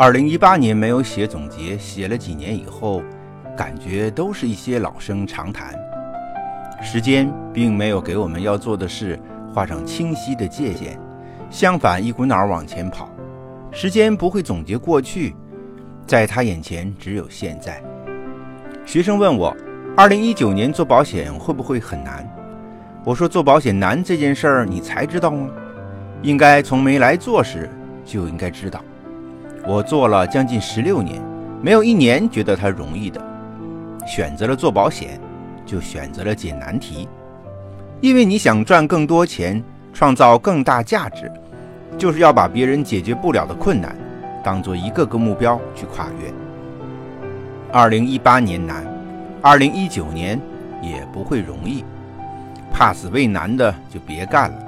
二零一八年没有写总结，写了几年以后，感觉都是一些老生常谈。时间并没有给我们要做的事画上清晰的界限，相反，一股脑往前跑。时间不会总结过去，在他眼前只有现在。学生问我，二零一九年做保险会不会很难？我说，做保险难这件事儿，你才知道吗？应该从没来做时就应该知道。我做了将近十六年，没有一年觉得它容易的。选择了做保险，就选择了解难题，因为你想赚更多钱，创造更大价值，就是要把别人解决不了的困难，当做一个个目标去跨越。二零一八年难，二零一九年也不会容易。怕死畏难的就别干了。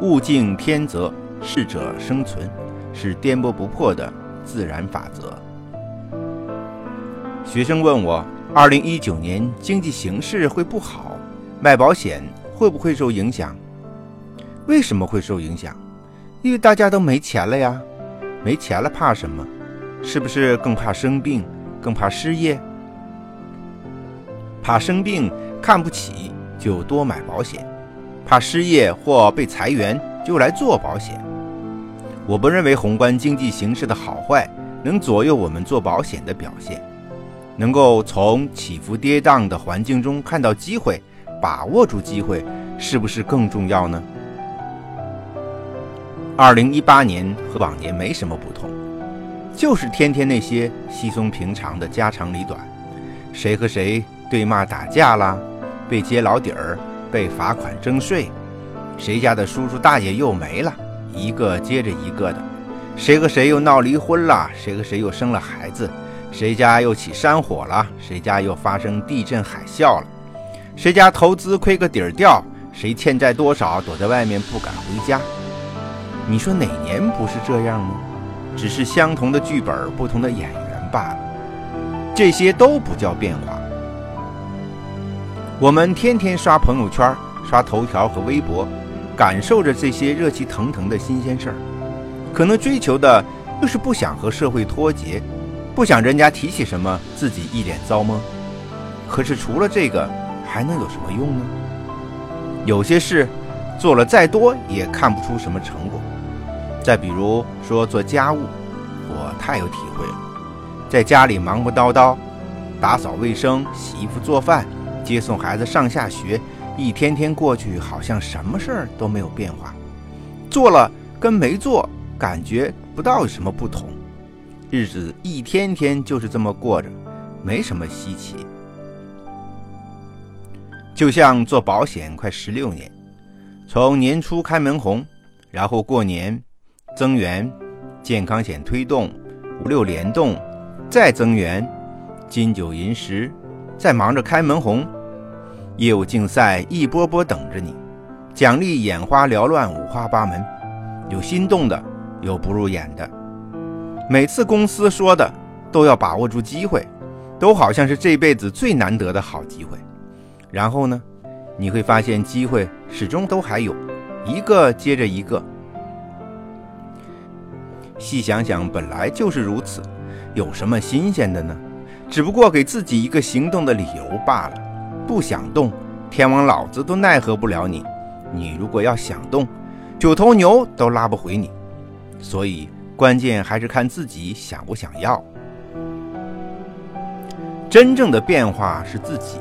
物竞天择，适者生存，是颠簸不破的。自然法则。学生问我：二零一九年经济形势会不好，卖保险会不会受影响？为什么会受影响？因为大家都没钱了呀。没钱了怕什么？是不是更怕生病，更怕失业？怕生病看不起就多买保险，怕失业或被裁员就来做保险。我不认为宏观经济形势的好坏能左右我们做保险的表现。能够从起伏跌宕的环境中看到机会，把握住机会，是不是更重要呢？二零一八年和往年没什么不同，就是天天那些稀松平常的家长里短，谁和谁对骂打架啦，被揭老底儿，被罚款征税，谁家的叔叔大爷又没了。一个接着一个的，谁和谁又闹离婚了？谁和谁又生了孩子？谁家又起山火了？谁家又发生地震海啸了？谁家投资亏个底儿掉？谁欠债多少？躲在外面不敢回家？你说哪年不是这样呢？只是相同的剧本，不同的演员罢了。这些都不叫变化。我们天天刷朋友圈、刷头条和微博。感受着这些热气腾腾的新鲜事儿，可能追求的又是不想和社会脱节，不想人家提起什么自己一脸糟蒙。可是除了这个，还能有什么用呢？有些事做了再多也看不出什么成果。再比如说做家务，我太有体会了，在家里忙不叨叨，打扫卫生、洗衣服、做饭、接送孩子上下学。一天天过去，好像什么事儿都没有变化，做了跟没做感觉不到有什么不同，日子一天天就是这么过着，没什么稀奇。就像做保险快十六年，从年初开门红，然后过年增援，健康险推动，五六联动，再增援，金九银十，再忙着开门红。业务竞赛一波波等着你，奖励眼花缭乱，五花八门，有心动的，有不入眼的。每次公司说的都要把握住机会，都好像是这辈子最难得的好机会。然后呢，你会发现机会始终都还有，一个接着一个。细想想，本来就是如此，有什么新鲜的呢？只不过给自己一个行动的理由罢了。不想动，天王老子都奈何不了你。你如果要想动，九头牛都拉不回你。所以关键还是看自己想不想要。真正的变化是自己，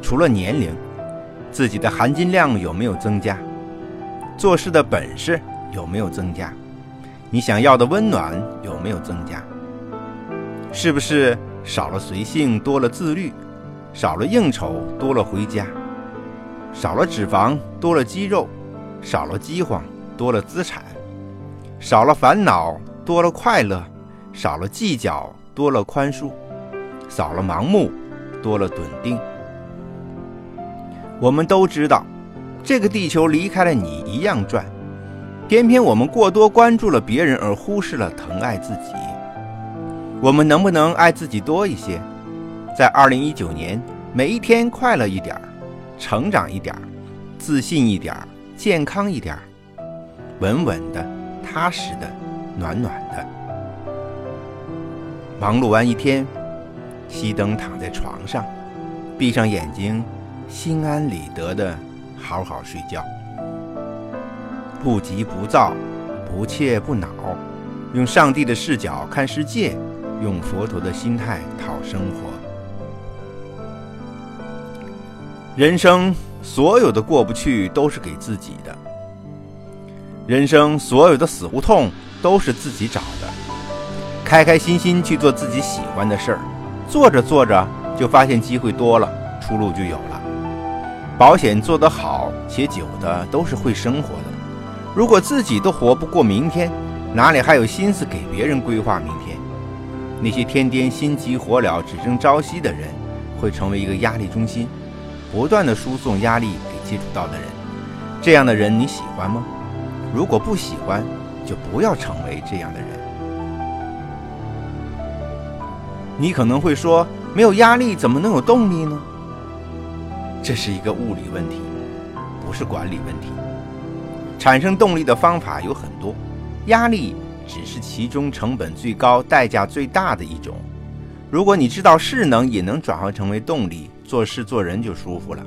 除了年龄，自己的含金量有没有增加？做事的本事有没有增加？你想要的温暖有没有增加？是不是少了随性，多了自律？少了应酬，多了回家；少了脂肪，多了肌肉；少了饥荒，多了资产；少了烦恼，多了快乐；少了计较，多了宽恕；少了盲目，多了笃定。我们都知道，这个地球离开了你一样转，偏偏我们过多关注了别人，而忽视了疼爱自己。我们能不能爱自己多一些？在二零一九年，每一天快乐一点儿，成长一点儿，自信一点儿，健康一点儿，稳稳的、踏实的、暖暖的。忙碌完一天，熄灯躺在床上，闭上眼睛。心安理得的好好睡觉，不急不躁，不怯不恼，用上帝的视角看世界，用佛陀的心态讨生活。人生所有的过不去都是给自己的，人生所有的死胡同都是自己找的。开开心心去做自己喜欢的事儿，做着做着就发现机会多了，出路就有了。保险做得好且久的都是会生活的。如果自己都活不过明天，哪里还有心思给别人规划明天？那些天天心急火燎、只争朝夕的人，会成为一个压力中心，不断的输送压力给接触到的人。这样的人你喜欢吗？如果不喜欢，就不要成为这样的人。你可能会说，没有压力怎么能有动力呢？这是一个物理问题，不是管理问题。产生动力的方法有很多，压力只是其中成本最高、代价最大的一种。如果你知道势能也能转换成为动力，做事做人就舒服了。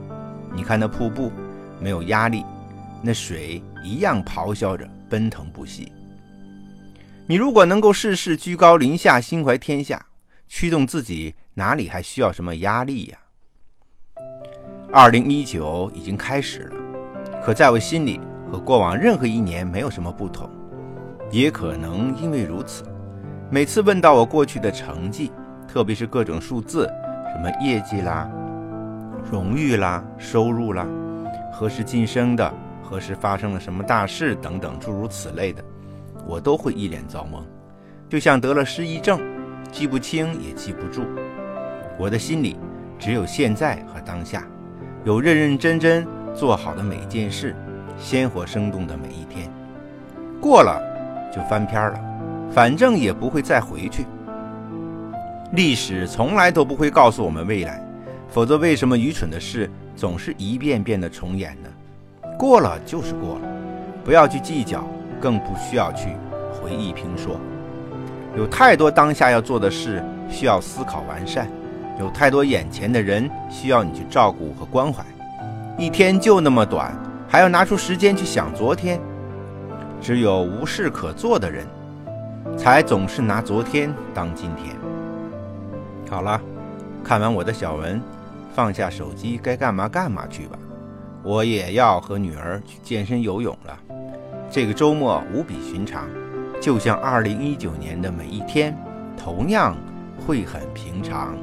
你看那瀑布，没有压力，那水一样咆哮着奔腾不息。你如果能够事事居高临下、心怀天下，驱动自己，哪里还需要什么压力呀？二零一九已经开始了，可在我心里和过往任何一年没有什么不同。也可能因为如此，每次问到我过去的成绩，特别是各种数字，什么业绩啦、荣誉啦、收入啦、何时晋升的、何时发生了什么大事等等诸如此类的，我都会一脸造懵，就像得了失忆症，记不清也记不住。我的心里只有现在和当下。有认认真真做好的每件事，鲜活生动的每一天，过了就翻篇了，反正也不会再回去。历史从来都不会告诉我们未来，否则为什么愚蠢的事总是一遍遍的重演呢？过了就是过了，不要去计较，更不需要去回忆评说。有太多当下要做的事，需要思考完善。有太多眼前的人需要你去照顾和关怀，一天就那么短，还要拿出时间去想昨天。只有无事可做的人，才总是拿昨天当今天。好了，看完我的小文，放下手机，该干嘛干嘛去吧。我也要和女儿去健身游泳了。这个周末无比寻常，就像2019年的每一天，同样会很平常。